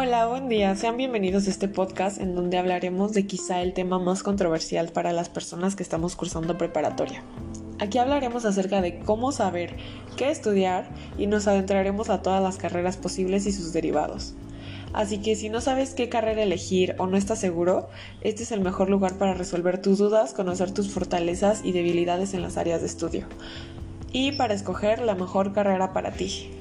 Hola, buen día. Sean bienvenidos a este podcast en donde hablaremos de quizá el tema más controversial para las personas que estamos cursando preparatoria. Aquí hablaremos acerca de cómo saber qué estudiar y nos adentraremos a todas las carreras posibles y sus derivados. Así que si no sabes qué carrera elegir o no estás seguro, este es el mejor lugar para resolver tus dudas, conocer tus fortalezas y debilidades en las áreas de estudio y para escoger la mejor carrera para ti.